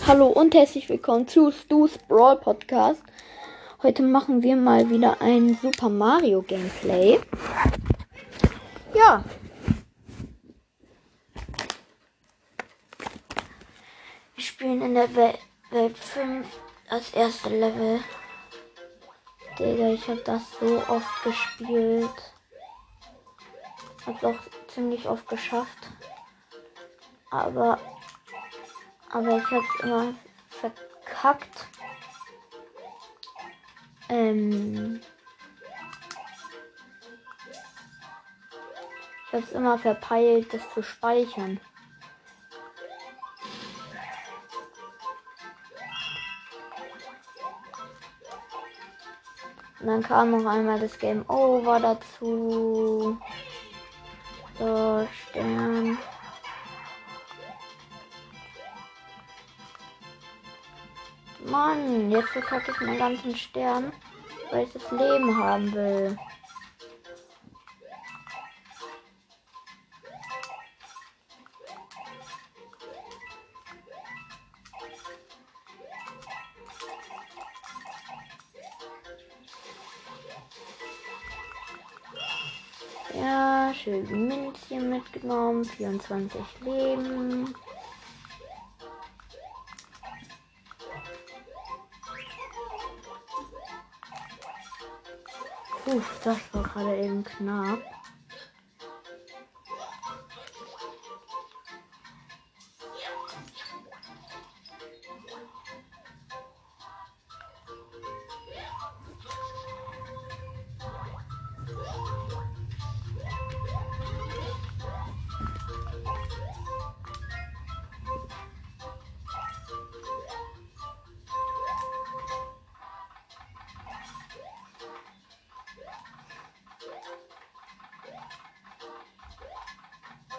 Hallo und herzlich willkommen zu Stu's Brawl Podcast. Heute machen wir mal wieder ein Super Mario Gameplay. Ja. Wir spielen in der Welt, Welt 5 das erste Level. Digga, ich habe das so oft gespielt. Hab's auch ziemlich oft geschafft. Aber aber ich hab's immer verkackt. Ähm. Ich hab's immer verpeilt, das zu speichern. Und dann kam noch einmal das Game Over dazu. So, Stern. Mann, jetzt verkacke ich meinen ganzen Stern, weil ich das Leben haben will. Ja, schön Münzchen mitgenommen, 24 Leben. Das war gerade eben knapp.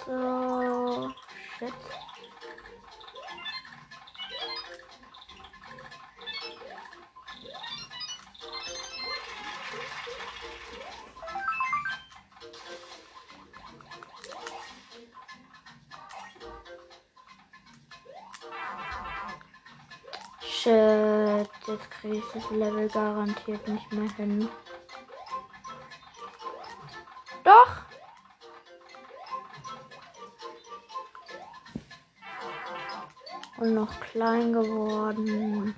So, shit. Shit, jetzt kriege ich das Level garantiert nicht mehr hin. Und noch klein geworden.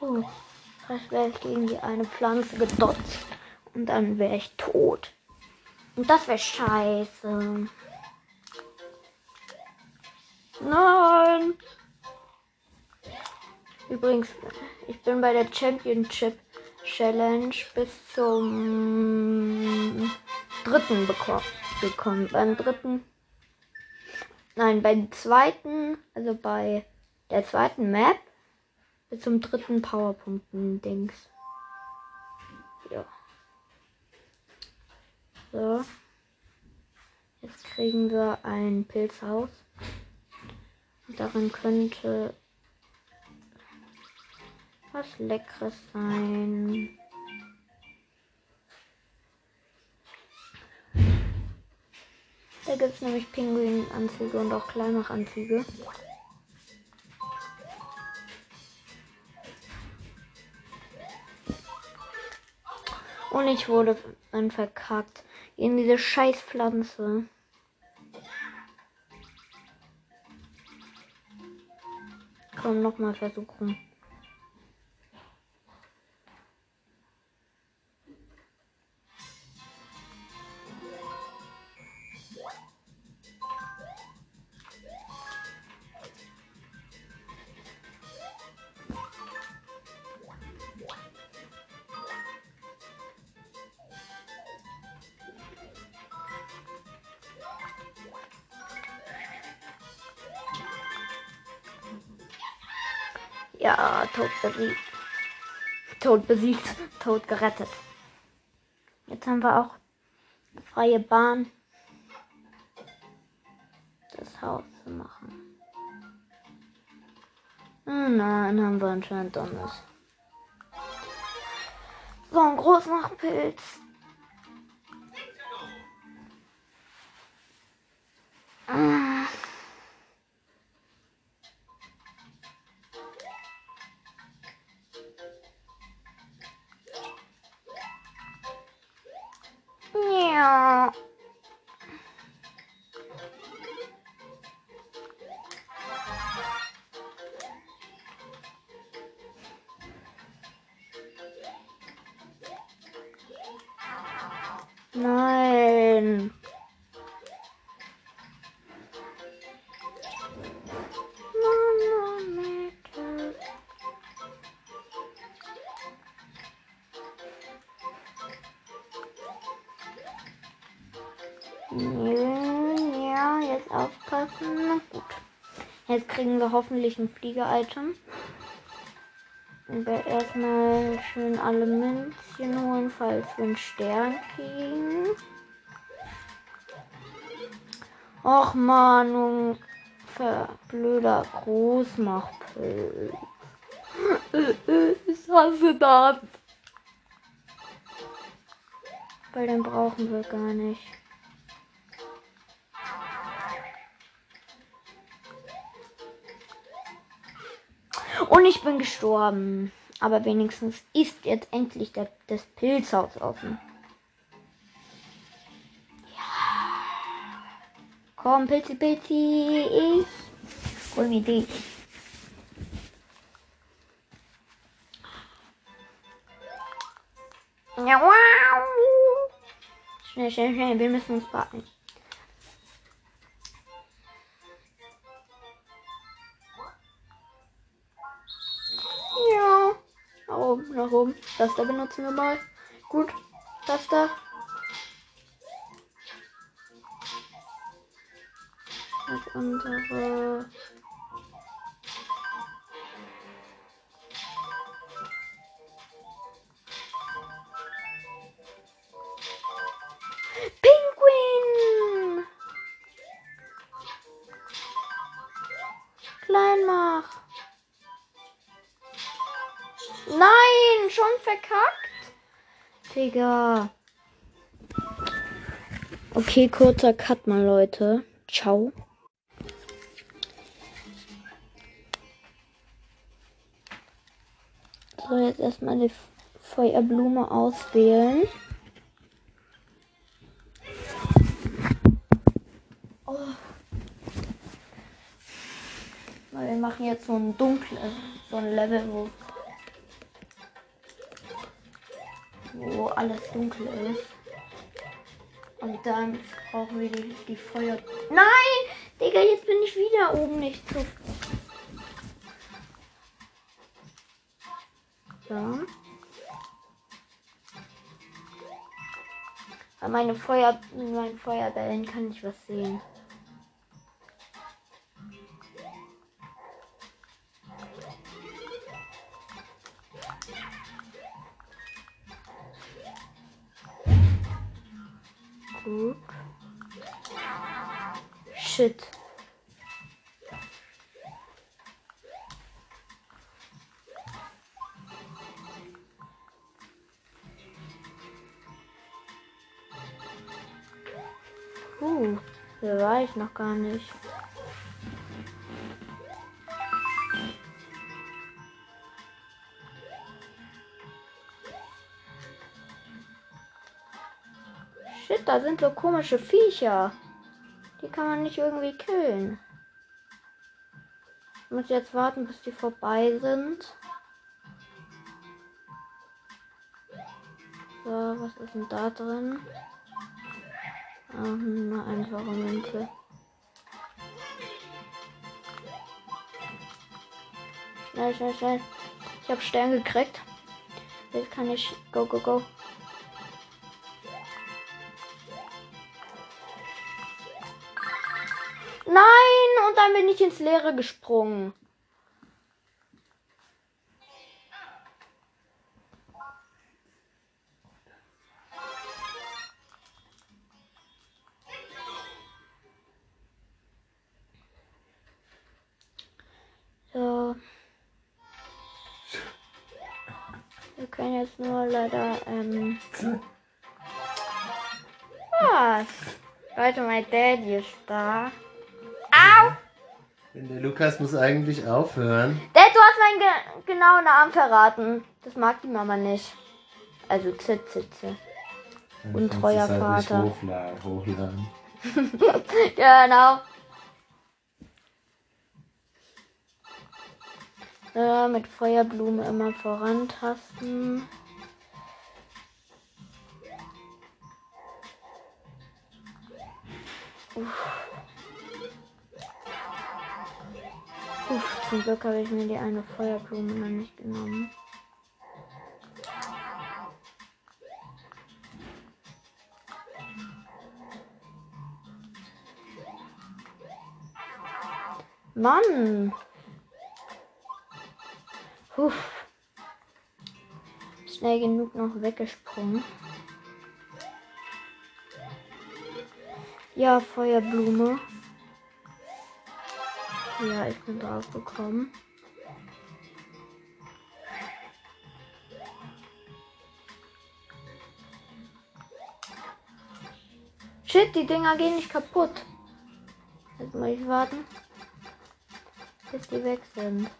Oh, vielleicht wäre ich gegen die eine Pflanze gedotzt und dann wäre ich tot. Und das wäre scheiße. Nein. Übrigens, ich bin bei der Championship Challenge bis zum dritten beko- gekommen. Beim dritten. Nein, beim zweiten, also bei der zweiten Map zum dritten Powerpunkten-Dings. Ja. So. Jetzt kriegen wir ein Pilzhaus. Und darin könnte was Leckeres sein. Da gibt es nämlich Pinguinanzüge und auch Kleinmachanzüge. Und ich wurde dann verkackt. In diese Scheißpflanze. Komm, nochmal versuchen. Ja, tot besiegt. Tot besiegt. Tot gerettet. Jetzt haben wir auch freie Bahn, das Haus zu machen. Nein, haben wir anscheinend Donnes. So, ein Großmachpilz. Ah. Nein. Ja, jetzt aufpassen. Na gut. Jetzt kriegen wir hoffentlich ein Flieger-Item. Erstmal schön alle Münzchen holen, falls wir einen Stern kriegen. Och man, blöder Großmachpilz. Ich hasse das. Weil den brauchen wir gar nicht. Und ich bin gestorben. Aber wenigstens ist jetzt endlich der, das Pilzhaus offen. Ja. Komm, Pilzi, Pilzi. Ich hol mir dich. Ja, wow. Schnell, schnell, schnell. Wir müssen uns warten. Das da benutzen wir mal. Gut. Das da. Das andere. Digga. Okay, kurzer Cut mal, Leute. Ciao. So, jetzt erstmal die Feuerblume auswählen. Oh. Wir machen jetzt so ein dunkles, so ein Level, wo, wo alles dunkel ist. Und dann brauchen wir die, die Feuer. Nein! Digga, jetzt bin ich wieder oben nicht zu. So. Bei meine Feuer, in meinen Feuerbällen kann ich was sehen. Shit. Uh, hier war ich noch gar nicht. Shit, da sind so komische Viecher. Die kann man nicht irgendwie killen. Ich muss jetzt warten, bis die vorbei sind. So, was ist denn da drin? Ah, eine einfache Münze. Schnell, schnell, schnell. Ich habe Stern gekriegt. Jetzt kann ich. Go, go, go. dann bin ich ins Leere gesprungen. So. Wir können jetzt nur leider, ähm. Was? Leute, mein Daddy ist da. Au! Denn der Lukas muss eigentlich aufhören. Dad, du hast meinen ge genauen Namen verraten. Das mag die Mama nicht. Also Zitzitze. Dann Untreuer halt Vater. Hochladen, hochladen. genau. Äh, mit Feuerblume immer vorantasten. Uff. Zum Glück habe ich mir die eine Feuerblume noch nicht genommen. Mann! Uff. Schnell genug noch weggesprungen. Ja, Feuerblume. Ja, ich bin drauf gekommen. Shit, die Dinger gehen nicht kaputt. Jetzt muss ich warten, bis die weg sind.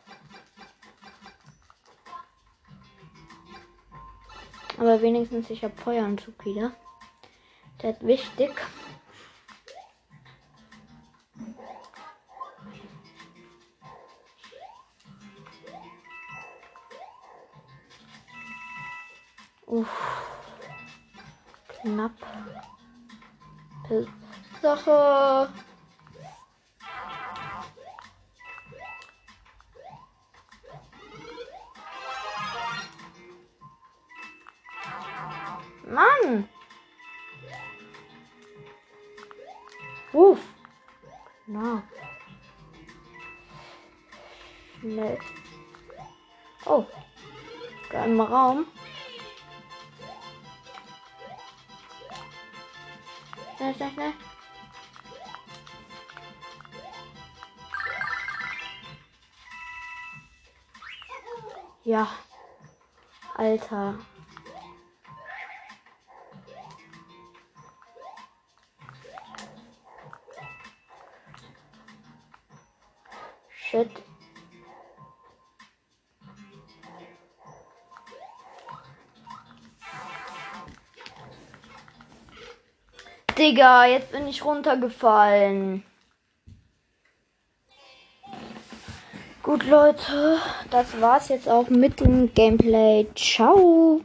Aber wenigstens ich habe Feueranzug wieder. Das ist wichtig. Uff. Knapp. Sache. Mann! Uff. Na. Schnell. Oh. Im Raum. Schnell, schnell, schnell. Ja. Alter. Shit. Digga, jetzt bin ich runtergefallen. Gut, Leute, das war's jetzt auch mit dem Gameplay. Ciao.